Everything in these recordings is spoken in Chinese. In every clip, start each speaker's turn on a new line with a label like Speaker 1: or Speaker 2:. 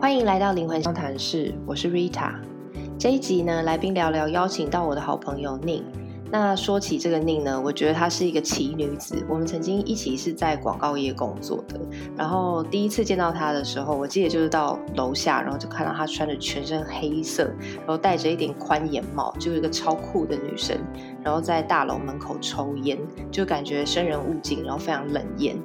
Speaker 1: 欢迎来到灵魂相谈室，我是 Rita。这一集呢，来宾聊聊邀请到我的好朋友宁。那说起这个宁呢，我觉得她是一个奇女子。我们曾经一起是在广告业工作的。然后第一次见到她的时候，我记得就是到楼下，然后就看到她穿着全身黑色，然后戴着一顶宽檐帽，就是一个超酷的女生。然后在大楼门口抽烟，就感觉生人勿近，然后非常冷艳。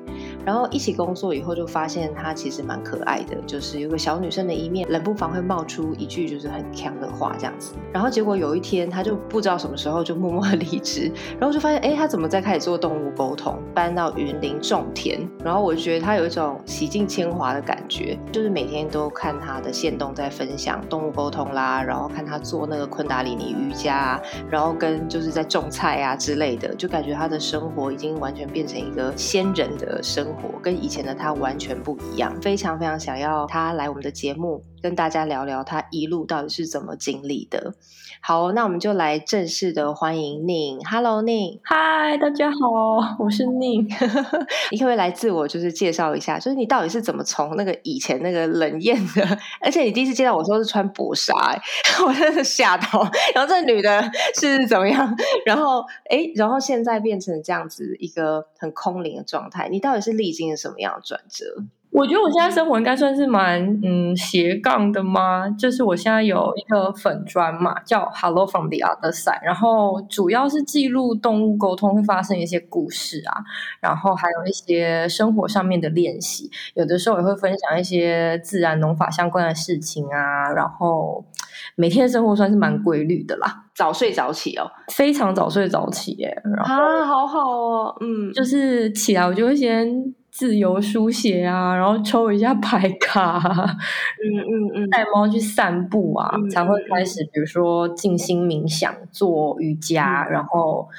Speaker 1: 然后一起工作以后，就发现她其实蛮可爱的，就是有个小女生的一面，冷不防会冒出一句就是很强的话这样子。然后结果有一天，她就不知道什么时候就默默离职，然后就发现，哎，她怎么在开始做动物沟通，搬到云林种田。然后我就觉得她有一种洗尽铅华的感觉，就是每天都看她的线动在分享动物沟通啦，然后看她做那个昆达里尼瑜伽，然后跟就是在种菜啊之类的，就感觉她的生活已经完全变成一个仙人的生。跟以前的他完全不一样，非常非常想要他来我们的节目。跟大家聊聊他一路到底是怎么经历的。好，那我们就来正式的欢迎宁。Hello，宁。
Speaker 2: 嗨，大家好，我是宁。
Speaker 1: 你可不可以来自我就是介绍一下，就是你到底是怎么从那个以前那个冷艳的，而且你第一次见到我说是穿薄纱，哎，我真的吓到。然后这女的是怎么样？然后哎，然后现在变成这样子一个很空灵的状态，你到底是历经了什么样的转折？
Speaker 2: 我觉得我现在生活应该算是蛮嗯斜杠的吗？就是我现在有一个粉砖嘛，叫 Hello from the Other Side，然后主要是记录动物沟通会发生一些故事啊，然后还有一些生活上面的练习，有的时候也会分享一些自然农法相关的事情啊，然后每天的生活算是蛮规律的啦，
Speaker 1: 早睡早起哦，
Speaker 2: 非常早睡早起耶，
Speaker 1: 啊，好好哦，嗯，
Speaker 2: 就是起来我就会先。自由书写啊，然后抽一下牌卡，
Speaker 1: 嗯嗯嗯，
Speaker 2: 带猫去散步啊，才会开始，比如说静心冥想、做瑜伽，然后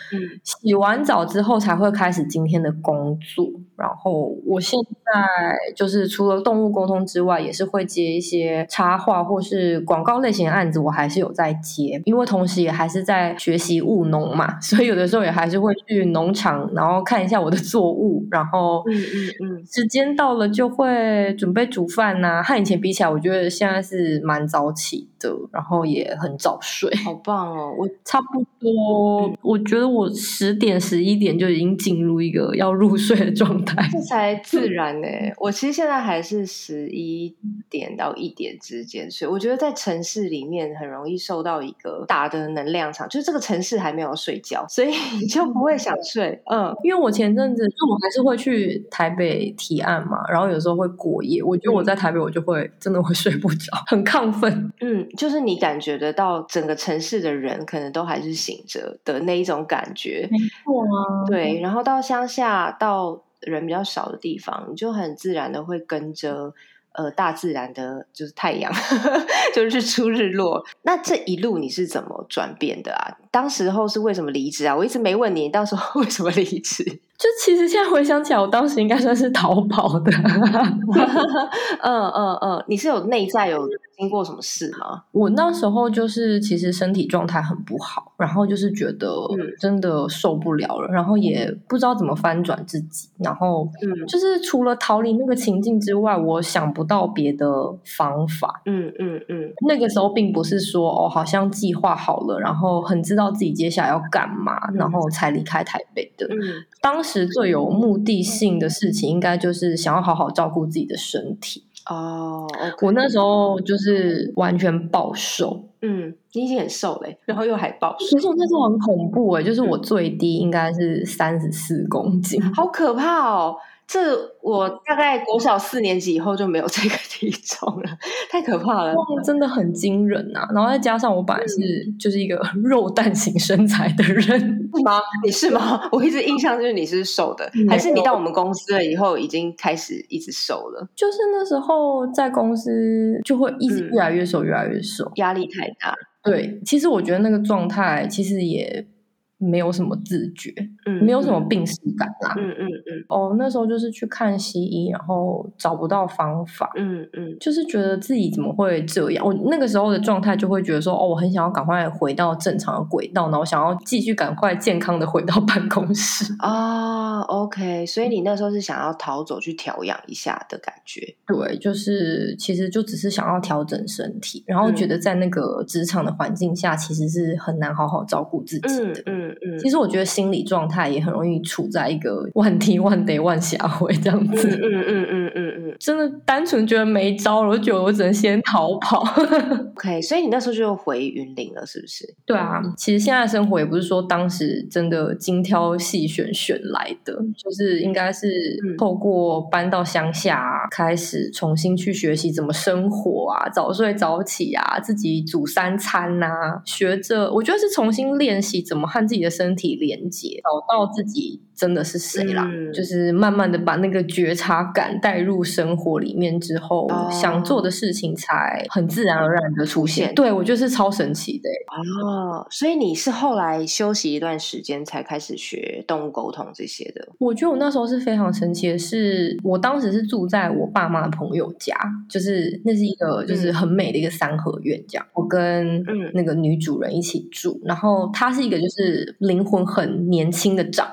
Speaker 2: 洗完澡之后才会开始今天的工作。然后我现在就是除了动物沟通之外，也是会接一些插画或是广告类型的案子，我还是有在接，因为同时也还是在学习务农嘛，所以有的时候也还是会去农场，然后看一下我的作物，然后嗯嗯嗯，时间到了就会准备煮饭呐。和以前比起来，我觉得现在是蛮早起的，然后也很早睡，
Speaker 1: 好棒哦！
Speaker 2: 我 差不多，我觉得我十点十一点就已经进入一个要入睡的状态。
Speaker 1: 这 才自然呢。我其实现在还是十一点到一点之间睡。我觉得在城市里面很容易受到一个大的能量场，就是这个城市还没有睡觉，所以你就不会想睡。嗯，
Speaker 2: 因为我前阵子就我还是会去台北提案嘛，然后有时候会过夜。我觉得我在台北我就会真的会睡不着，很亢奋。
Speaker 1: 嗯，就是你感觉得到整个城市的人可能都还是醒着的那一种感觉。
Speaker 2: 没错啊，
Speaker 1: 对。然后到乡下到。人比较少的地方，你就很自然的会跟着呃大自然的，就是太阳，就是日出日落。那这一路你是怎么转变的啊？当时候是为什么离职啊？我一直没问你，到时候 为什么离职？
Speaker 2: 就其实现在回想起来，我当时应该算是逃跑的。
Speaker 1: 嗯嗯嗯，你是有内在有经过什么事吗？
Speaker 2: 我那时候就是其实身体状态很不好，然后就是觉得真的受不了了，然后也不知道怎么翻转自己，然后就是除了逃离那个情境之外，我想不到别的方法。嗯嗯嗯，那个时候并不是说哦，好像计划好了，然后很知道自己接下来要干嘛，然后才离开台北的。嗯，当。时最有目的性的事情，应该就是想要好好照顾自己的身体
Speaker 1: 哦。
Speaker 2: 我那时候就是完全暴瘦，
Speaker 1: 嗯，你已经很瘦嘞，然后又还暴瘦，
Speaker 2: 其实那时候很恐怖哎，就是我最低应该是三十四公斤，
Speaker 1: 好可怕哦。这我大概国小四年级以后就没有这个体重了，太可怕了，
Speaker 2: 真的很惊人呐！然后再加上我本来是就是一个 肉蛋型身材的人，
Speaker 1: 是吗？你是吗？我一直印象就是你是瘦的，还是你到我们公司了以后已经开始一直瘦了？
Speaker 2: 就是那时候在公司就会一直越来越瘦，越来越瘦，
Speaker 1: 压力太大。
Speaker 2: 对，其实我觉得那个状态其实也。没有什么自觉，嗯，没有什么病史感啦，
Speaker 1: 嗯嗯嗯。
Speaker 2: 哦，那时候就是去看西医，然后找不到方法，
Speaker 1: 嗯嗯，
Speaker 2: 就是觉得自己怎么会这样？我那个时候的状态就会觉得说，哦，我很想要赶快回到正常的轨道，然后想要继续赶快健康的回到办公室
Speaker 1: 啊。OK，所以你那时候是想要逃走去调养一下的感觉？
Speaker 2: 对，就是其实就只是想要调整身体，然后觉得在那个职场的环境下，其实是很难好好照顾自己的，
Speaker 1: 嗯。嗯嗯，
Speaker 2: 其实我觉得心理状态也很容易处在一个 万听万得万下回这样子。
Speaker 1: 嗯嗯嗯嗯嗯嗯，
Speaker 2: 真的单纯觉得没招了，我觉得我只能先逃跑。
Speaker 1: OK，所以你那时候就回云林了，是不是？
Speaker 2: 对啊，其实现在生活也不是说当时真的精挑细选选来的，就是应该是透过搬到乡下，开始重新去学习怎么生活啊，早睡早起啊，自己煮三餐呐，学着我觉得是重新练习怎么和自己。的身体连接，找到自己真的是谁啦？就是慢慢的把那个觉察感带入生活里面之后，想做的事情才很自然而然的出现。对我觉得是超神奇的
Speaker 1: 哦。所以你是后来休息一段时间才开始学动物沟通这些的？
Speaker 2: 我觉得我那时候是非常神奇的，是我当时是住在我爸妈的朋友家，就是那是一个就是很美的一个三合院，这样。我跟那个女主人一起住，然后她是一个就是。灵魂很年轻的长。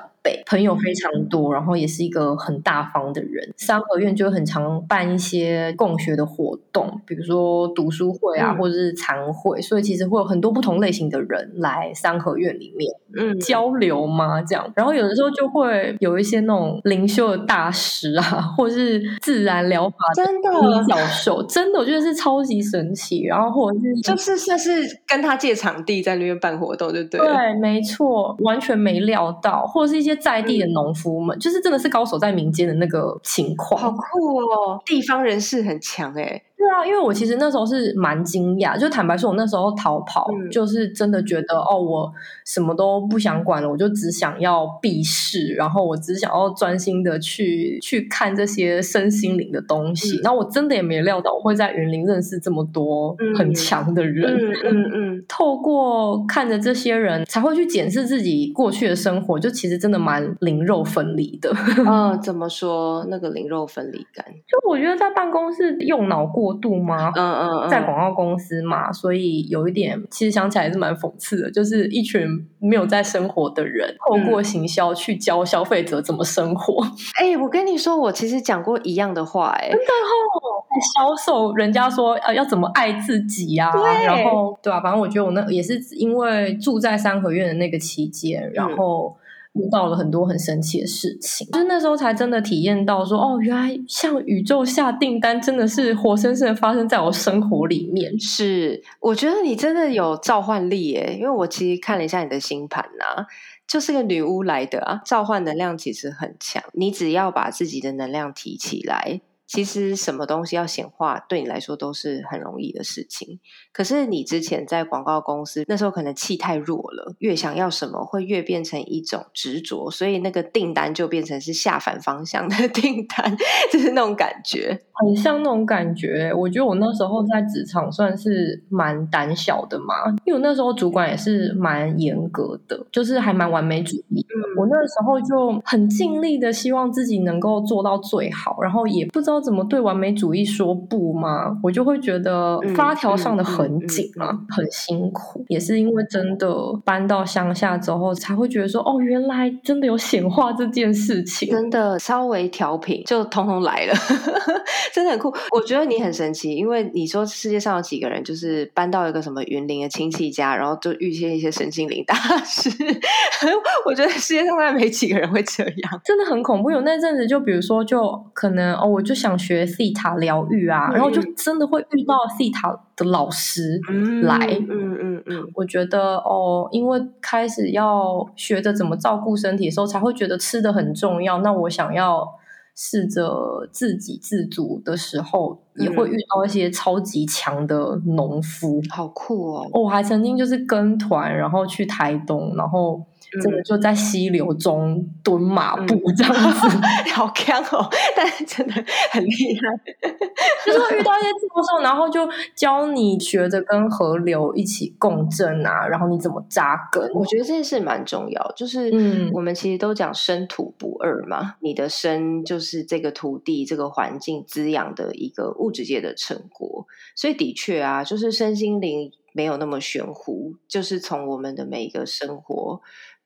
Speaker 2: 朋友非常多，然后也是一个很大方的人。三合院就很常办一些共学的活动，比如说读书会啊，或者是餐会，所以其实会有很多不同类型的人来三合院里面嗯交流嘛，这样。然后有的时候就会有一些那种灵修的大师啊，或者是自然疗法
Speaker 1: 真的
Speaker 2: 教授，真的我觉得是超级神奇。然后或者是
Speaker 1: 就是算是跟他借场地在那边办活动，就对。
Speaker 2: 对，没错，完全没料到，或者是一些。在地的农夫们，就是真的是高手在民间的那个情况，
Speaker 1: 好酷哦！地方人士很强哎。
Speaker 2: 对啊，因为我其实那时候是蛮惊讶，就坦白说，我那时候逃跑，就是真的觉得哦，我什么都不想管了，我就只想要避世，然后我只想要专心的去去看这些身心灵的东西。然后我真的也没料到我会在云林认识这么多很强的人。
Speaker 1: 嗯嗯嗯，
Speaker 2: 透过看着这些人，才会去检视自己过去的生活，就其实真的蛮灵肉分离的。
Speaker 1: 嗯，怎么说那个灵肉分离感？
Speaker 2: 就我觉得在办公室用脑过。度吗？
Speaker 1: 嗯嗯，
Speaker 2: 在广告公司嘛，所以有一点，其实想起来是蛮讽刺的，就是一群没有在生活的人，透过行销去教消费者怎么生活。
Speaker 1: 哎，我跟你说，我其实讲过一样的话，哎，
Speaker 2: 真的哦，销售人家说呃要怎么爱自己啊，然后对啊，反正我觉得我那也是因为住在三合院的那个期间，然后。遇到了很多很神奇的事情，就是那时候才真的体验到说，哦，原来向宇宙下订单真的是活生生的发生在我生活里面。
Speaker 1: 是，我觉得你真的有召唤力耶，因为我其实看了一下你的星盘呐，就是个女巫来的啊，召唤能量其实很强，你只要把自己的能量提起来。其实什么东西要显化，对你来说都是很容易的事情。可是你之前在广告公司那时候，可能气太弱了，越想要什么，会越变成一种执着，所以那个订单就变成是下反方向的 订单，就是那种感觉，
Speaker 2: 很像那种感觉。我觉得我那时候在职场算是蛮胆小的嘛，因为我那时候主管也是蛮严格的，就是还蛮完美主义。我那时候就很尽力的希望自己能够做到最好，然后也不知道。怎么对完美主义说不吗？我就会觉得发条上的很紧嘛，很辛苦。也是因为真的搬到乡下之后，才会觉得说，哦，原来真的有显化这件事情。
Speaker 1: 真的稍微调频就通通来了，真的很酷。我觉得你很神奇，因为你说世界上有几个人就是搬到一个什么云林的亲戚家，然后就遇见一些神经灵大师。我觉得世界上大概没几个人会这样，
Speaker 2: 真的很恐怖。有那阵子，就比如说，就可能哦，我就。想学西塔疗愈啊，然后就真的会遇到西塔的老师来。
Speaker 1: 嗯嗯嗯，
Speaker 2: 我觉得哦，因为开始要学着怎么照顾身体的时候，才会觉得吃的很重要。那我想要试着自给自足的时候，也会遇到一些超级强的农夫，
Speaker 1: 好酷哦！
Speaker 2: 我还曾经就是跟团，然后去台东，然后。真的就在溪流中蹲马步这样子，
Speaker 1: 好强哦！但是真的很厉害，
Speaker 2: 就是会遇到一些教授，然后就教你学着跟河流一起共振啊，然后你怎么扎根。
Speaker 1: 我觉得这件事蛮重要，就是我们其实都讲生土不二嘛，你的生就是这个土地、这个环境滋养的一个物质界的成果，所以的确啊，就是身心灵。没有那么玄乎，就是从我们的每一个生活，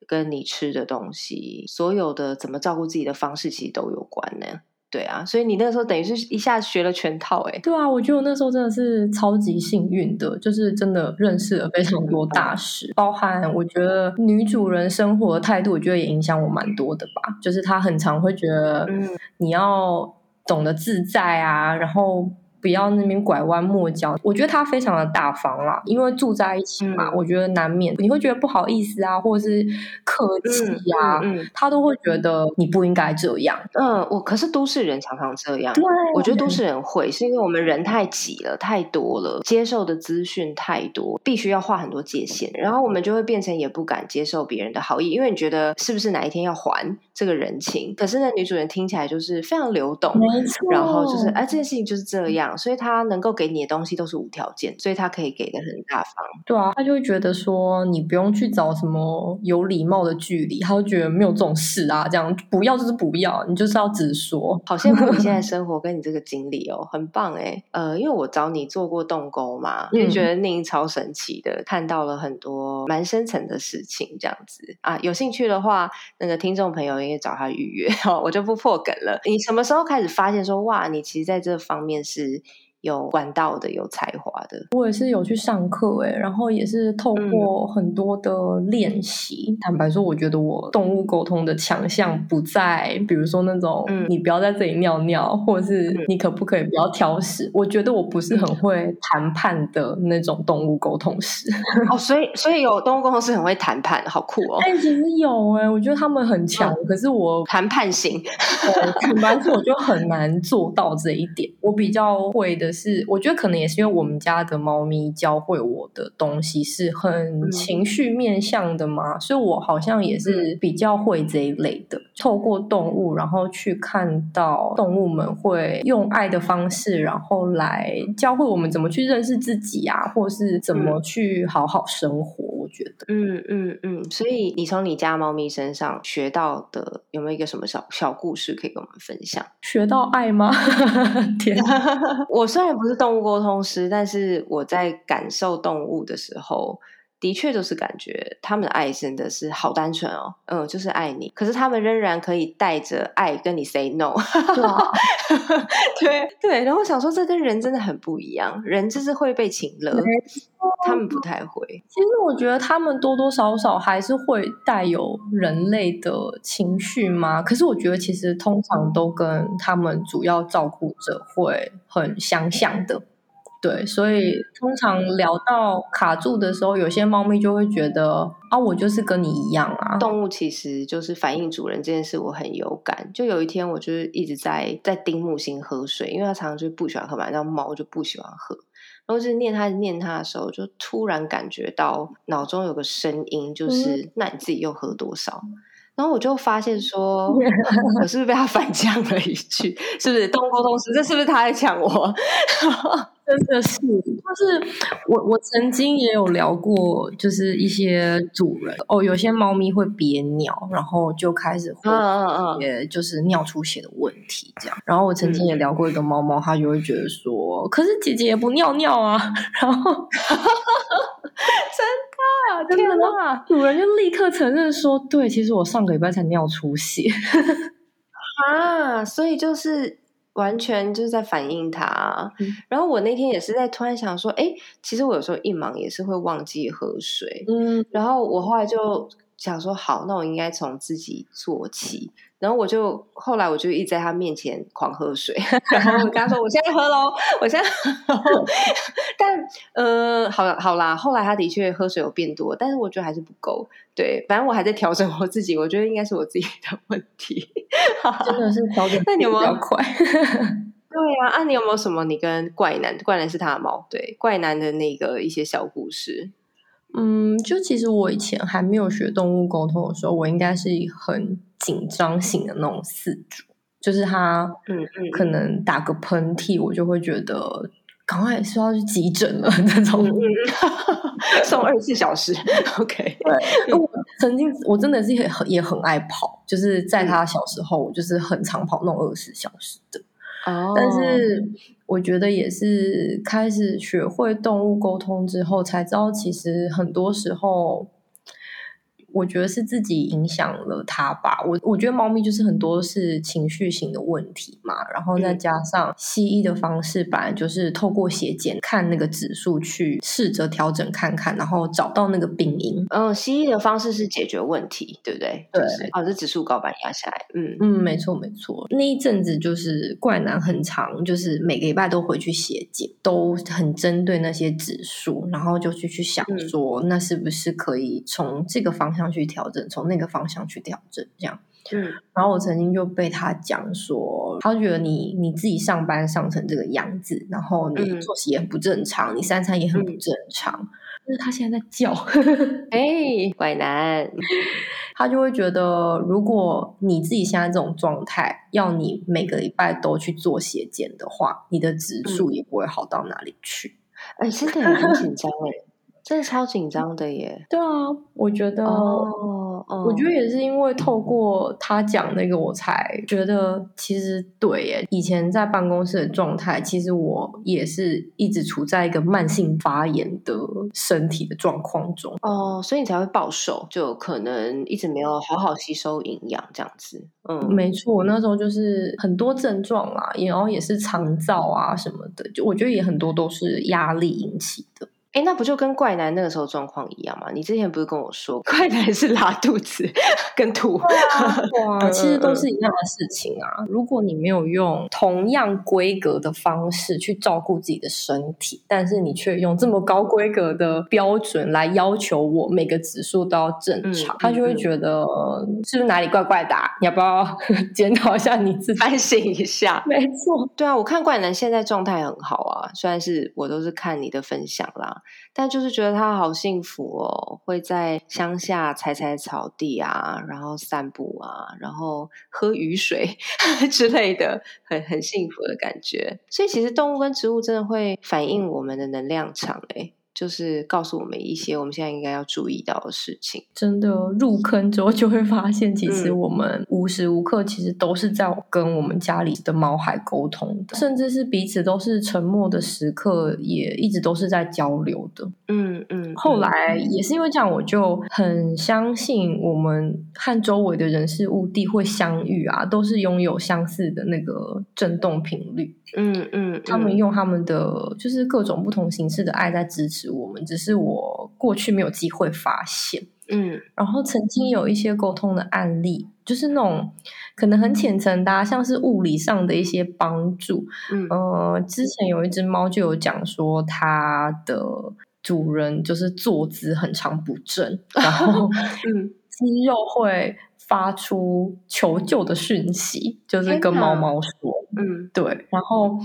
Speaker 1: 跟你吃的东西，所有的怎么照顾自己的方式，其实都有关呢。对啊，所以你那个时候等于是一下学了全套，哎，
Speaker 2: 对啊，我觉得我那时候真的是超级幸运的，就是真的认识了非常多大师，包含我觉得女主人生活的态度，我觉得也影响我蛮多的吧。就是她很常会觉得，嗯，你要懂得自在啊，然后。不要那边拐弯抹角，我觉得他非常的大方啦，因为住在一起嘛，我觉得难免你会觉得不好意思啊，或者是客气呀，他都会觉得你不应该这样。
Speaker 1: 嗯，我可是都市人常常这样，对，我觉得都市人会是因为我们人太挤了，太多了，接受的资讯太多，必须要画很多界限，然后我们就会变成也不敢接受别人的好意，因为你觉得是不是哪一天要还这个人情？可是呢，女主人听起来就是非常流动，然后就是哎，这件事情就是这样。所以他能够给你的东西都是无条件，所以他可以给的很大方。
Speaker 2: 对啊，他就会觉得说你不用去找什么有礼貌的距离，他就觉得没有这种事啊，这样不要就是不要，你就是要直说。
Speaker 1: 好羡慕你现在 生活跟你这个经历哦，很棒哎。呃，因为我找你做过动沟嘛，就觉得宁超神奇的，看到了很多蛮深层的事情，这样子啊。有兴趣的话，那个听众朋友应该找他预约哦，我就不破梗了。你什么时候开始发现说哇，你其实在这方面是？有管道的，有才华的，
Speaker 2: 我也是有去上课哎，然后也是透过很多的练习。坦白说，我觉得我动物沟通的强项不在，比如说那种你不要在这里尿尿，或者是你可不可以不要挑食。我觉得我不是很会谈判的那种动物沟通师。
Speaker 1: 哦，所以所以有动物沟通师很会谈判，好酷哦！
Speaker 2: 哎，其实有哎，我觉得他们很强，可是我
Speaker 1: 谈判型，
Speaker 2: 坦白说，我就很难做到这一点。我比较会的。是，我觉得可能也是因为我们家的猫咪教会我的东西是很情绪面向的嘛，所以我好像也是比较会这一类的。透过动物，然后去看到动物们会用爱的方式，然后来教会我们怎么去认识自己啊，或是怎么去好好生活。我觉得，
Speaker 1: 嗯嗯嗯。所以你从你家猫咪身上学到的，有没有一个什么小小故事可以跟我们分享？
Speaker 2: 学到爱吗？天，
Speaker 1: 我虽然不是动物沟通师，但是我在感受动物的时候。的确，就是感觉他们的爱真的是好单纯哦，嗯，就是爱你。可是他们仍然可以带着爱跟你 say no，对对。然后想说，这跟人真的很不一样，人就是会被请了，他们不太会。
Speaker 2: 其实我觉得他们多多少少还是会带有人类的情绪嘛。可是我觉得其实通常都跟他们主要照顾者会很相像的。对，所以通常聊到卡住的时候，有些猫咪就会觉得啊，我就是跟你一样啊。
Speaker 1: 动物其实就是反映主人这件事，我很有感。就有一天，我就是一直在在盯木星喝水，因为它常常就不喜欢喝嘛，然后猫就不喜欢喝。然后就是念他念他的时候，就突然感觉到脑中有个声音，就是那你自己又喝多少？然后我就发现说，我是不是被他反呛了一句？是不是动物沟通师？这是不是他在抢我？
Speaker 2: 真的是，就是我我曾经也有聊过，就是一些主人哦，有些猫咪会憋尿，然后就开始会也就是尿出血的问题这样。然后我曾经也聊过一个猫猫，它就会觉得说，可是姐姐也不尿尿啊。然后
Speaker 1: 真的天哪，
Speaker 2: 主人就立刻承认说，对，其实我上个礼拜才尿出血
Speaker 1: 啊，所以就是。完全就是在反映他，然后我那天也是在突然想说，哎，其实我有时候一忙也是会忘记喝水，嗯，然后我后来就想说，好，那我应该从自己做起。然后我就后来我就一直在他面前狂喝水，然后我跟他说：“我现在喝喽，我现在喝。”但呃，好好啦，后来他的确喝水有变多，但是我觉得还是不够。对，反正我还在调整我自己，我觉得应该是我自己的问题。
Speaker 2: 真的是调整，那你有没有快？
Speaker 1: 对呀，啊，你有没有什么？你跟怪男，怪男是他的猫，对，怪男的那个一些小故事。
Speaker 2: 嗯，就其实我以前还没有学动物沟通的时候，我应该是很紧张型的那种饲主，就是他，嗯嗯，可能打个喷嚏，我就会觉得赶快是要去急诊了那种，
Speaker 1: 送二十四小时。OK，
Speaker 2: 对，我曾经我真的是也很也很爱跑，就是在他小时候，我就是很常跑那种二十四小时的。但是。我觉得也是开始学会动物沟通之后，才知道其实很多时候。我觉得是自己影响了它吧。我我觉得猫咪就是很多是情绪型的问题嘛，然后再加上西医的方式，本来就是透过血检看那个指数去试着调整看看，然后找到那个病因。
Speaker 1: 嗯，西医的方式是解决问题，对不对？
Speaker 2: 对，
Speaker 1: 哦，这指数高把压下来。
Speaker 2: 嗯嗯，没错没错。那一阵子就是怪男很长，就是每个礼拜都回去血检，都很针对那些指数，然后就去去想说，那是不是可以从这个方向。去调整，从那个方向去调整，这样。嗯，然后我曾经就被他讲说，他觉得你你自己上班上成这个样子，然后你作息也很不正常，你三餐也很不正常。就是他现在在叫，
Speaker 1: 哎，怪男，
Speaker 2: 他就会觉得，如果你自己现在这种状态，要你每个礼拜都去做血检的话，你的指数也不会好到哪里去。
Speaker 1: 哎，真的很紧张哎。真的超紧张的耶！
Speaker 2: 对啊，我觉得，我觉得也是因为透过他讲那个，我才觉得其实对耶。以前在办公室的状态，其实我也是一直处在一个慢性发炎的身体的状况中。
Speaker 1: 哦，所以你才会暴瘦，就可能一直没有好好吸收营养这样子。
Speaker 2: 嗯，没错，我那时候就是很多症状啊，然后也是肠燥啊什么的，就我觉得也很多都是压力引起的。
Speaker 1: 哎，那不就跟怪男那个时候状况一样吗？你之前不是跟我说，怪男是拉肚子跟吐，
Speaker 2: 哇，其实都是一样的事情啊。如果你没有用同样规格的方式去照顾自己的身体，但是你却用这么高规格的标准来要求我每个指数都要正常，他就会觉得是不是哪里怪怪的？你要不要 检讨一下你自己，
Speaker 1: 反省一下？
Speaker 2: 没错，
Speaker 1: 对啊，我看怪男现在状态很好啊，虽然是我都是看你的分享啦。但就是觉得他好幸福哦，会在乡下踩踩草地啊，然后散步啊，然后喝雨水 之类的，很很幸福的感觉。所以其实动物跟植物真的会反映我们的能量场诶。就是告诉我们一些我们现在应该要注意到的事情。
Speaker 2: 真的入坑之后就会发现，其实我们无时无刻其实都是在跟我们家里的猫孩沟通的，甚至是彼此都是沉默的时刻，也一直都是在交流的。嗯嗯。后来也是因为这样，我就很相信我们和周围的人事物地会相遇啊，都是拥有相似的那个振动频率。嗯嗯。他们用他们的就是各种不同形式的爱在支持。我们只是我过去没有机会发现，嗯，然后曾经有一些沟通的案例，就是那种可能很浅层的，像是物理上的一些帮助，嗯，呃，之前有一只猫就有讲说，它的主人就是坐姿很长不正，然后 嗯，肌肉会发出求救的讯息，就是跟猫猫说，嗯，对，然后。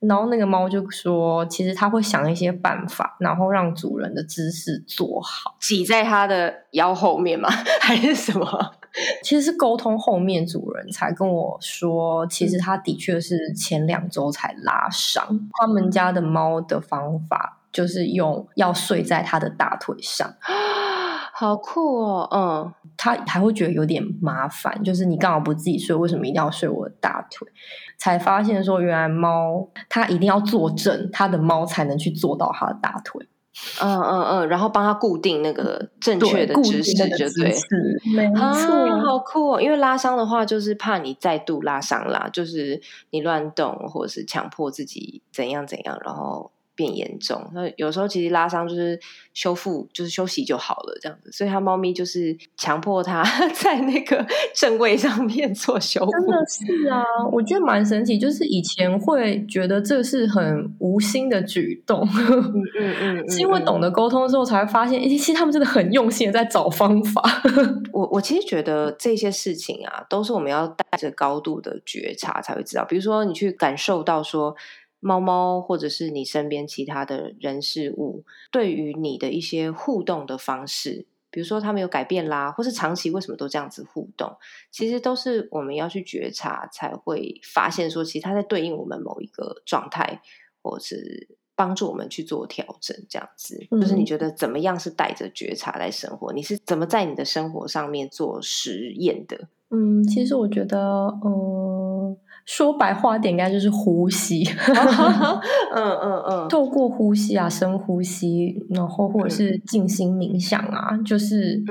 Speaker 2: 然后那个猫就说：“其实它会想一些办法，然后让主人的姿势做好，
Speaker 1: 挤在它的腰后面吗？还是什么？
Speaker 2: 其实是沟通后面，主人才跟我说，其实他的确是前两周才拉伤。他们家的猫的方法就是用要睡在他的大腿上。”
Speaker 1: 好酷哦，嗯，
Speaker 2: 他还会觉得有点麻烦，就是你刚好不自己睡，为什么一定要睡我的大腿？才发现说，原来猫它一定要坐正，它的猫才能去坐到它的大腿。
Speaker 1: 嗯嗯嗯，然后帮它固定那个正确的姿势，就对，
Speaker 2: 没错，
Speaker 1: 好酷哦。因为拉伤的话，就是怕你再度拉伤啦，就是你乱动或者是强迫自己怎样怎样，然后。变严重，那有时候其实拉伤就是修复，就是休息就好了这样子。所以他猫咪就是强迫他 在那个正位上面做修复。
Speaker 2: 真的是啊，我觉得蛮神奇。就是以前会觉得这是很无心的举动，嗯嗯 嗯，是因为懂得沟通之后才会发现，其实他们真的很用心的在找方法。
Speaker 1: 我我其实觉得这些事情啊，都是我们要带着高度的觉察才会知道。比如说，你去感受到说。猫猫或者是你身边其他的人事物，对于你的一些互动的方式，比如说他们有改变啦，或是长期为什么都这样子互动，其实都是我们要去觉察，才会发现说，其实它在对应我们某一个状态，或是帮助我们去做调整。这样子，就是你觉得怎么样是带着觉察来生活？你是怎么在你的生活上面做实验的？
Speaker 2: 嗯，其实我觉得，嗯。说白话点，应该就是呼吸。
Speaker 1: 嗯嗯嗯，
Speaker 2: 透过呼吸啊，深呼吸，然后或者是静心冥想啊，就是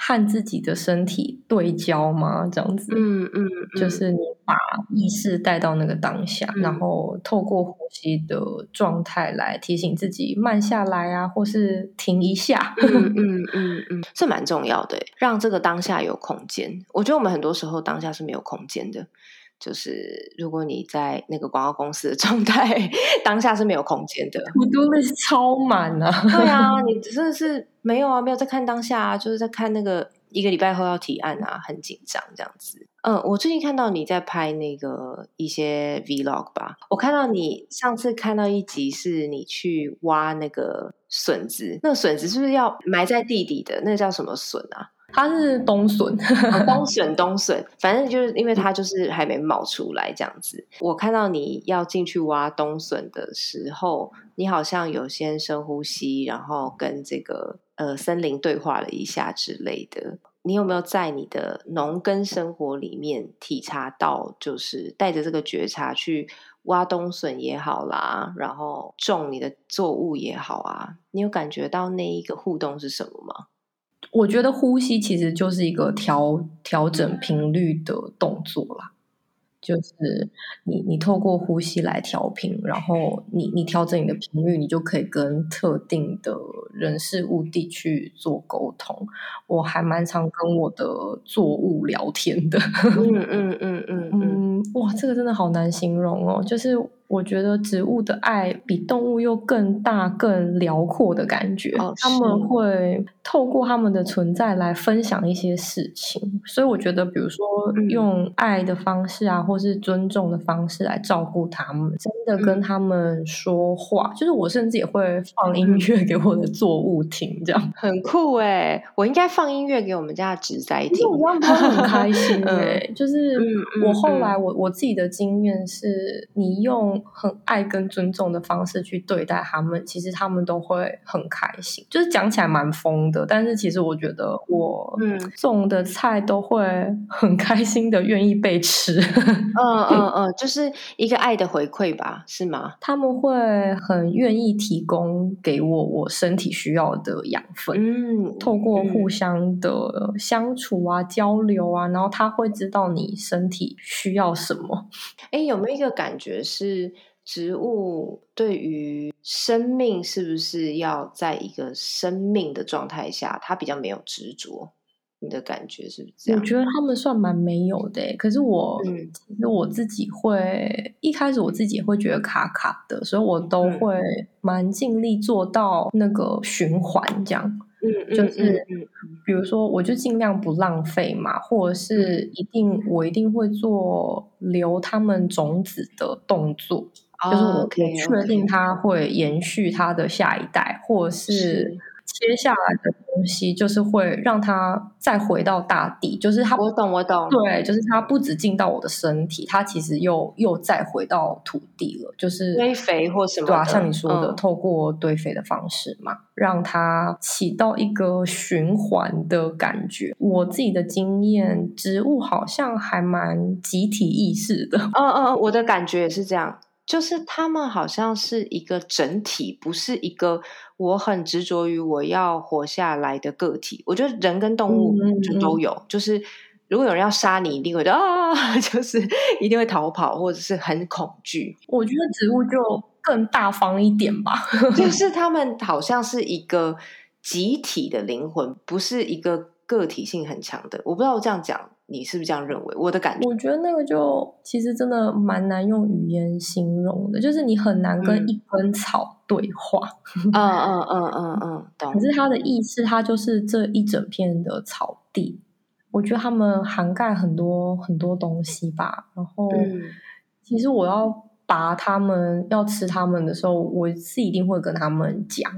Speaker 2: 和自己的身体对焦嘛，这样子。嗯嗯，就是你把意识带到那个当下，然后透过呼吸的状态来提醒自己慢下来啊，或是停一下。
Speaker 1: 嗯嗯嗯嗯，这蛮重要的，让这个当下有空间。我觉得我们很多时候当下是没有空间的。就是如果你在那个广告公司的状态，当下是没有空间的，
Speaker 2: 我都会超满啊！
Speaker 1: 对啊，你真的是没有啊，没有在看当下啊，就是在看那个一个礼拜后要提案啊，很紧张这样子。嗯，我最近看到你在拍那个一些 vlog 吧，我看到你上次看到一集是你去挖那个笋子，那个笋子是不是要埋在地底的？那个叫什么笋啊？
Speaker 2: 它是冬笋，
Speaker 1: 冬笋，冬笋，反正就是因为它就是还没冒出来这样子。我看到你要进去挖冬笋的时候，你好像有先深呼吸，然后跟这个呃森林对话了一下之类的。你有没有在你的农耕生活里面体察到，就是带着这个觉察去挖冬笋也好啦，然后种你的作物也好啊？你有感觉到那一个互动是什么吗？
Speaker 2: 我觉得呼吸其实就是一个调调整频率的动作啦。就是你，你透过呼吸来调频，然后你你调整你的频率，你就可以跟特定的人事物地去做沟通。我还蛮常跟我的作物聊天的。嗯嗯嗯嗯嗯，哇，这个真的好难形容哦。就是我觉得植物的爱比动物又更大、更辽阔的感觉。他们会透过他们的存在来分享一些事情，所以我觉得，比如说用爱的方式啊。或是尊重的方式来照顾他们，真的跟他们说话，就是我甚至也会放音乐给我的作物听，这样
Speaker 1: 很酷哎！我应该放音乐给我们家的植栽听，
Speaker 2: 我这样他很开心哎。就是我后来我我自己的经验是，你用很爱跟尊重的方式去对待他们，其实他们都会很开心。就是讲起来蛮疯的，但是其实我觉得我种的菜都会很开心的，愿意被吃。
Speaker 1: 嗯嗯嗯，就是一个爱的回馈吧，是吗？
Speaker 2: 他们会很愿意提供给我我身体需要的养分。嗯，透过互相的相处啊、交流啊，然后他会知道你身体需要什么。
Speaker 1: 哎，有没有一个感觉是，植物对于生命是不是要在一个生命的状态下，它比较没有执着？你的感觉是不是这样？
Speaker 2: 我觉得他们算蛮没有的，可是我其实我自己会一开始我自己也会觉得卡卡的，所以我都会蛮尽力做到那个循环这样。嗯，就是比如说，我就尽量不浪费嘛，或者是一定我一定会做留他们种子的动作，就是我可以确定它会延续它的下一代，或者是。接下来的东西就是会让它再回到大地，就是它。
Speaker 1: 我懂，我懂。
Speaker 2: 对，就是它不止进到我的身体，它其实又又再回到土地了，就是
Speaker 1: 堆肥或什么。
Speaker 2: 对啊，像你说的，透过堆肥的方式嘛，让它起到一个循环的感觉。我自己的经验，植物好像还蛮集体意识的。
Speaker 1: 嗯嗯嗯，我的感觉也是这样。就是他们好像是一个整体，不是一个我很执着于我要活下来的个体。我觉得人跟动物就都有，就是如果有人要杀你，一定会啊，就是一定会逃跑或者是很恐惧。
Speaker 2: 我觉得植物就更大方一点吧，
Speaker 1: 就是他们好像是一个集体的灵魂，不是一个个体性很强的。我不知道我这样讲。你是不是这样认为？我的感觉，
Speaker 2: 我觉得那个就其实真的蛮难用语言形容的，就是你很难跟一根草对话。
Speaker 1: 嗯嗯嗯嗯嗯，懂。
Speaker 2: 可是它的意思，它就是这一整片的草地。我觉得他们涵盖很多很多东西吧。然后，其实我要拔他们要吃他们的时候，我是一定会跟他们讲，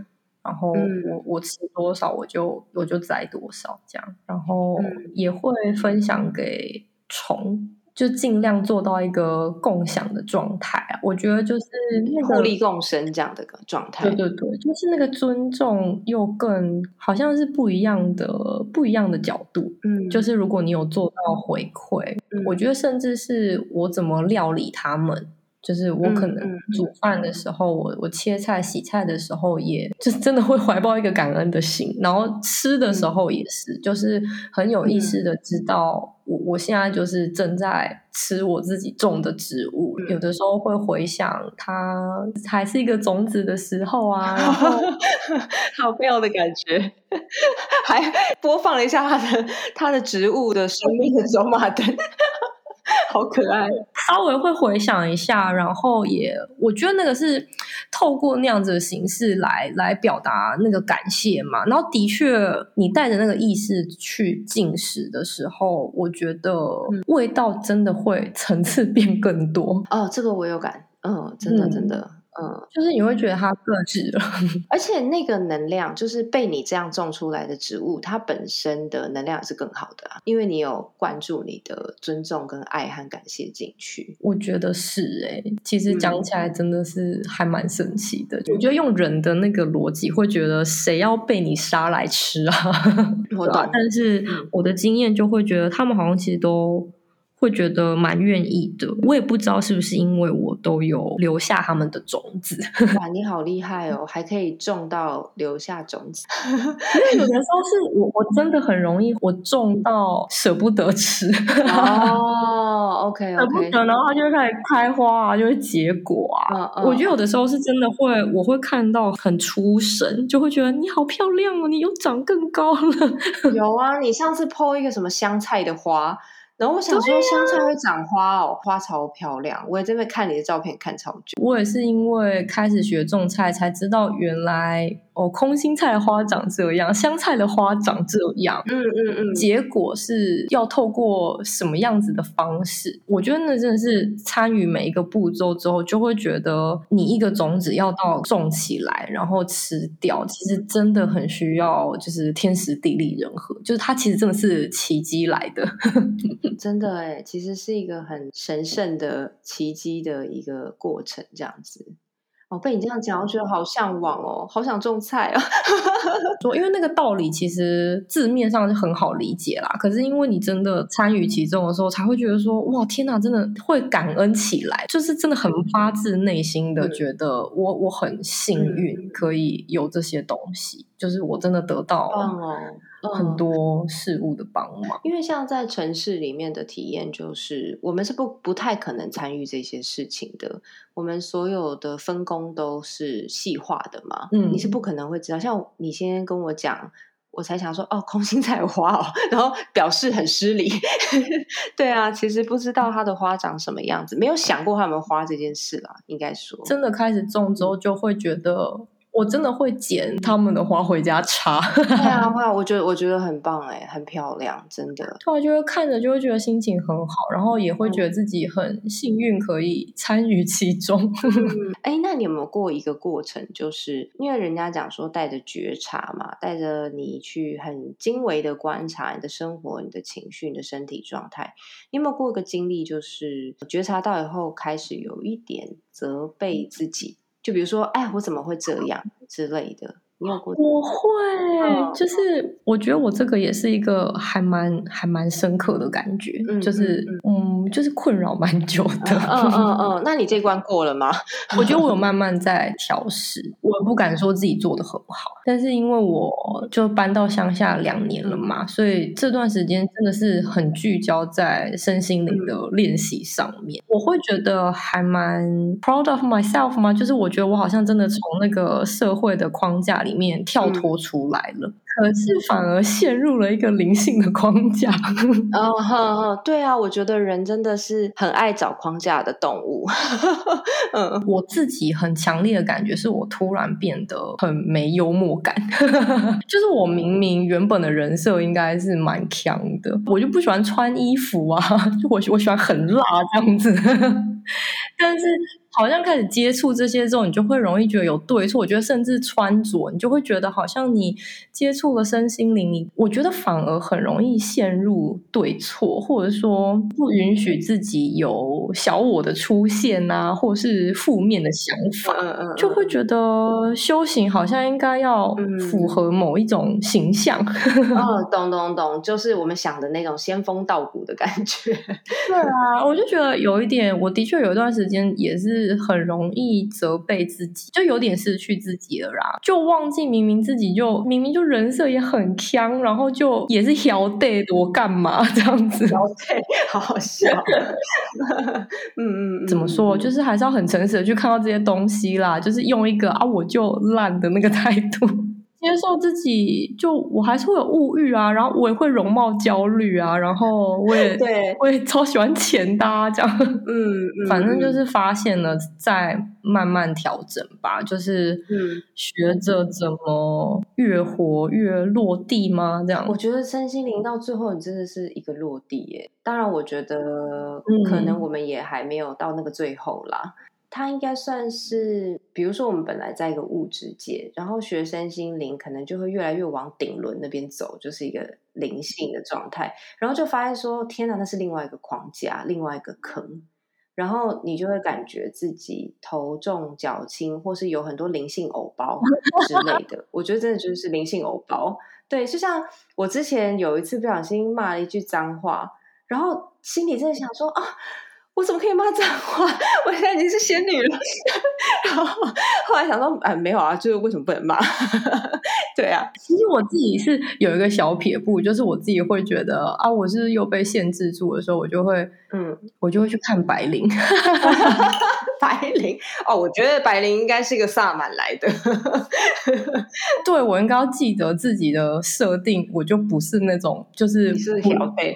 Speaker 2: 然后我我吃多少我就我就摘多少这样，然后也会分享给虫。就尽量做到一个共享的状态啊！我觉得就是
Speaker 1: 互利共生这样的个状态。
Speaker 2: 对对对，就是那个尊重又更好像是不一样的不一样的角度。嗯，就是如果你有做到回馈，我觉得甚至是我怎么料理他们。就是我可能煮饭的时候，我我切菜洗菜的时候，也就真的会怀抱一个感恩的心。然后吃的时候也是，就是很有意识的知道，我我现在就是正在吃我自己种的植物。有的时候会回想它还是一个种子的时候啊，然后
Speaker 1: 好妙的感觉，还播放了一下它的它的植物的生命的走马灯。好可爱，
Speaker 2: 稍微会回想一下，然后也我觉得那个是透过那样子的形式来来表达那个感谢嘛。然后的确，你带着那个意识去进食的时候，我觉得味道真的会层次变更多。
Speaker 1: 哦，这个我有感，嗯，真的真的。
Speaker 2: 嗯，就是你会觉得它克制了，
Speaker 1: 而且那个能量就是被你这样种出来的植物，它本身的能量是更好的啊，因为你有关注你的尊重跟爱和感谢进去。
Speaker 2: 我觉得是哎，其实讲起来真的是还蛮神奇的。我觉得用人的那个逻辑，会觉得谁要被你杀来吃啊？
Speaker 1: 我懂，
Speaker 2: 但是我的经验就会觉得他们好像其实都。会觉得蛮愿意的，我也不知道是不是因为我都有留下他们的种子。
Speaker 1: 哇，你好厉害哦，还可以种到留下种子。
Speaker 2: 因为有的时候是我我真的很容易，我种到舍不得吃。
Speaker 1: 哦，OK，
Speaker 2: 舍不得，然后它就会开始开花啊，就会结果啊。我觉得有的时候是真的会，我会看到很出神，就会觉得你好漂亮哦，你又长更高了。
Speaker 1: 有啊，你上次剖一个什么香菜的花。然后我想说，香菜会长花哦，花超漂亮。我也真的看你的照片看超久。
Speaker 2: 我也是因为开始学种菜，才知道原来。哦，空心菜的花长这样，香菜的花长这样，嗯嗯嗯，结果是要透过什么样子的方式？我觉得那真的是参与每一个步骤之后，就会觉得你一个种子要到种起来，然后吃掉，其实真的很需要，就是天时地利人和，就是它其实真的是奇迹来的，
Speaker 1: 真的哎，其实是一个很神圣的奇迹的一个过程，这样子。哦，被你这样讲，我觉得好向往哦，好想种菜啊！
Speaker 2: 说，因为那个道理其实字面上是很好理解啦，可是因为你真的参与其中的时候，才会觉得说，哇，天哪，真的会感恩起来，就是真的很发自内心的觉得，我我很幸运可以有这些东西，就是我真的得到。很多事物的帮忙，
Speaker 1: 因为像在城市里面的体验，就是我们是不不太可能参与这些事情的。我们所有的分工都是细化的嘛，嗯，你是不可能会知道。像你先跟我讲，我才想说哦，空心菜花哦，然后表示很失礼。对啊，其实不知道它的花长什么样子，没有想过它们花这件事啦。应该说，
Speaker 2: 真的开始种之后，就会觉得。我真的会捡 他们的花回家插。
Speaker 1: 对啊，花我觉得我觉得很棒哎，很漂亮，真的。
Speaker 2: 突然就会看着就会觉得心情很好，然后也会觉得自己很幸运可以参与其中。
Speaker 1: 哎，那你有没有过一个过程，就是因为人家讲说带着觉察嘛，带着你去很精微的观察你的生活、你的情绪、你的身体状态，你有没有过一个经历，就是觉察到以后开始有一点责备自己？就比如说，哎，我怎么会这样之类的。
Speaker 2: 我会，就是我觉得我这个也是一个还蛮还蛮深刻的感觉，嗯就是嗯，就是困扰蛮久的。
Speaker 1: 嗯嗯嗯，那你这关过了吗？
Speaker 2: 我觉得我有慢慢在调试，我不敢说自己做的很好，但是因为我就搬到乡下两年了嘛，所以这段时间真的是很聚焦在身心灵的练习上面。我会觉得还蛮 proud of myself 吗？就是我觉得我好像真的从那个社会的框架里。里面跳脱出来了，可是反而陷入了一个灵性的框架。
Speaker 1: 哦，呵呵，对啊，我觉得人真的是很爱找框架的动物。
Speaker 2: 嗯，我自己很强烈的感觉是我突然变得很没幽默感。就是我明明原本的人设应该是蛮强的，我就不喜欢穿衣服啊，就我我喜欢很辣这样子，但是。好像开始接触这些之后，你就会容易觉得有对错。我觉得甚至穿着，你就会觉得好像你接触了身心灵，你我觉得反而很容易陷入对错，或者说不允许自己有小我的出现啊，或是负面的想法，就会觉得修行好像应该要符合某一种形象。
Speaker 1: 哦，懂懂懂，就是我们想的那种仙风道骨的感觉。
Speaker 2: 对啊，我就觉得有一点，我的确有一段时间也是很容易责备自己，就有点失去自己了啦，就忘记明明自己就明明就人设也很强，然后就也是摇对我干嘛 这样子？
Speaker 1: 摇对，好好笑。嗯
Speaker 2: 嗯，怎么说？就是还是要很诚实的去看到这些东西啦，就是用一个啊我就烂的那个态度。接受自己，就我还是会有物欲啊，然后我也会容貌焦虑啊，然后我也
Speaker 1: 对，
Speaker 2: 我也超喜欢钱的这样，嗯，反正就是发现了，在慢慢调整吧，就是嗯，学着怎么越活越落地吗？这样，
Speaker 1: 我觉得身心灵到最后，你真的是一个落地耶。当然，我觉得可能我们也还没有到那个最后啦。它应该算是，比如说我们本来在一个物质界，然后学身心灵，可能就会越来越往顶轮那边走，就是一个灵性的状态，然后就发现说，天哪，那是另外一个框架，另外一个坑，然后你就会感觉自己头重脚轻，或是有很多灵性偶包 之类的。我觉得真的就是灵性偶包，对，就像我之前有一次不小心骂了一句脏话，然后心里真的想说啊。我怎么可以骂脏话？我现在已经是仙女了。然后后来想说，哎，没有啊，就是为什么不能骂？对啊，
Speaker 2: 其实我自己是有一个小撇步，就是我自己会觉得啊，我是又被限制住的时候，我就会，嗯，我就会去看白灵。
Speaker 1: 白灵哦，我觉得白灵应该是一个萨满来的。
Speaker 2: 对，我应该要记得自己的设定，我就不是那种就是
Speaker 1: 是调带，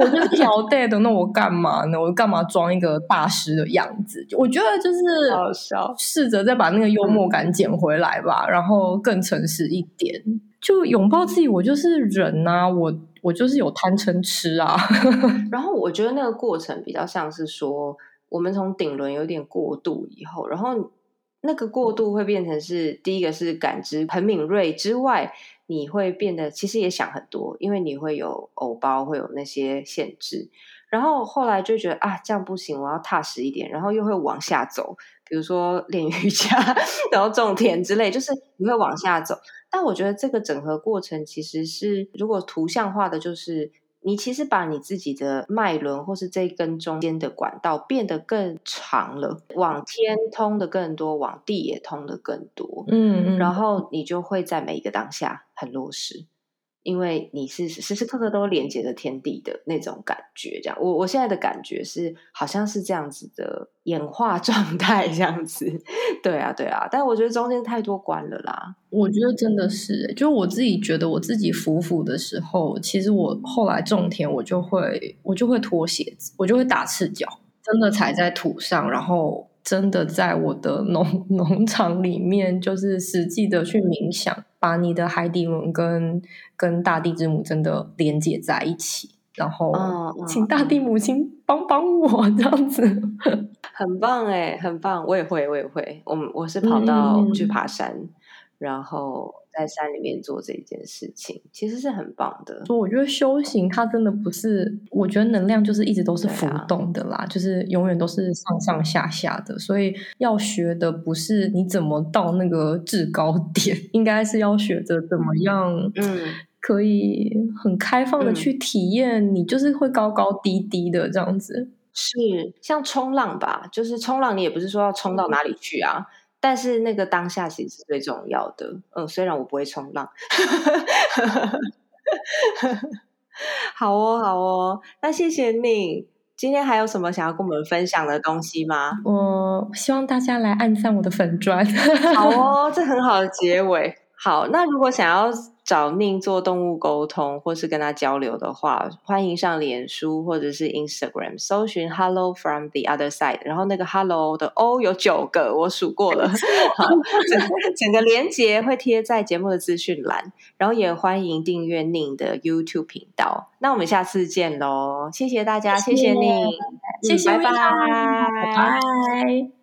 Speaker 2: 我就是调带的，那我干嘛呢？我干嘛装一个大师的样子？我觉得就是
Speaker 1: 好笑，
Speaker 2: 试着再把那个幽默感捡回来吧，然后更诚实一点，就拥抱自己。我就是人呐，我我就是有贪嗔痴啊。
Speaker 1: 然后我觉得那个过程比较像是说。我们从顶轮有点过度以后，然后那个过度会变成是第一个是感知很敏锐之外，你会变得其实也想很多，因为你会有偶包，会有那些限制。然后后来就觉得啊，这样不行，我要踏实一点，然后又会往下走，比如说练瑜伽，然后种田之类，就是你会往下走。但我觉得这个整合过程其实是，如果图像化的，就是。你其实把你自己的脉轮，或是这一根中间的管道变得更长了，往天通的更多，往地也通的更多，嗯嗯，然后你就会在每一个当下很落实。因为你是时时刻刻都连接着天地的那种感觉，这样我我现在的感觉是好像是这样子的演化状态，这样子，对啊，对啊，但我觉得中间太多关了啦。
Speaker 2: 我觉得真的是，就我自己觉得我自己服服的时候，其实我后来种田，我就会我就会脱鞋子，我就会打赤脚，真的踩在土上，然后。真的在我的 农农场里面，就是实际的去冥想，把你的海底轮跟跟大地之母真的连接在一起，然后请大地母亲帮帮我，这样子
Speaker 1: 很棒哎，很棒，我也会，我也会，我我是跑到去爬山，然后。在山里面做这件事情，其实是很棒的。
Speaker 2: 所以我觉得修行它真的不是，我觉得能量就是一直都是浮动的啦，就是永远都是上上下下的。所以要学的不是你怎么到那个制高点，应该是要学着怎么样，嗯，可以很开放的去体验。你就是会高高低低的这样子，
Speaker 1: 是像冲浪吧？就是冲浪，你也不是说要冲到哪里去啊。但是那个当下其实是最重要的。嗯，虽然我不会冲浪，好哦，好哦。那谢谢你，今天还有什么想要跟我们分享的东西吗？
Speaker 2: 我希望大家来按赞我的粉砖。
Speaker 1: 好哦，这很好的结尾。好，那如果想要。找宁做动物沟通，或是跟他交流的话，欢迎上脸书或者是 Instagram 搜寻 Hello from the other side，然后那个 Hello 的 O 有九个，我数过了。好，整整个连接会贴在节目的资讯栏，然后也欢迎订阅宁的 YouTube 频道。那我们下次见喽，谢谢大家，谢谢宁，
Speaker 2: 谢谢，
Speaker 1: 拜拜，
Speaker 2: 拜拜。